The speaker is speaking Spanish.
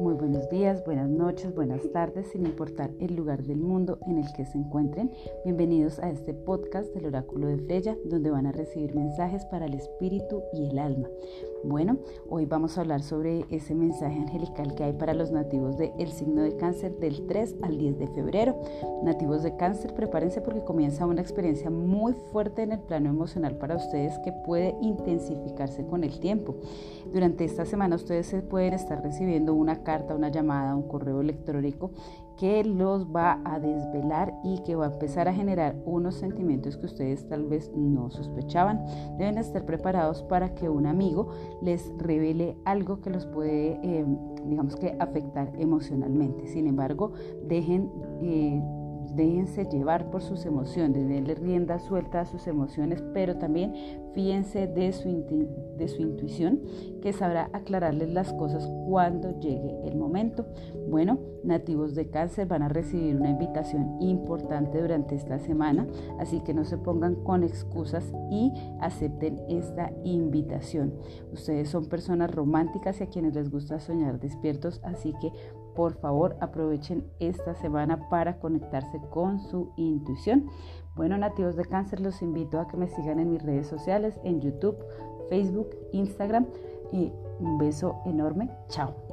buenos días, buenas noches, buenas tardes, sin importar el lugar del mundo en el que se encuentren. Bienvenidos a este podcast del Oráculo de Freya, donde van a recibir mensajes para el espíritu y el alma. Bueno, hoy vamos a hablar sobre ese mensaje angelical que hay para los nativos del signo de cáncer del 3 al 10 de febrero. Nativos de cáncer, prepárense porque comienza una experiencia muy fuerte en el plano emocional para ustedes que puede intensificarse con el tiempo. Durante esta semana ustedes pueden estar recibiendo una carta, una llamada, un correo electrónico que los va a desvelar y que va a empezar a generar unos sentimientos que ustedes tal vez no sospechaban. Deben estar preparados para que un amigo les revele algo que los puede, eh, digamos que, afectar emocionalmente. Sin embargo, dejen... Eh, déjense llevar por sus emociones, denle rienda suelta a sus emociones, pero también fíjense de su, de su intuición que sabrá aclararles las cosas cuando llegue el momento. Bueno, nativos de cáncer van a recibir una invitación importante durante esta semana, así que no se pongan con excusas y acepten esta invitación. Ustedes son personas románticas y a quienes les gusta soñar despiertos, así que por favor aprovechen esta semana para conectarse con su intuición. Bueno, nativos de cáncer, los invito a que me sigan en mis redes sociales, en YouTube, Facebook, Instagram. Y un beso enorme. Chao.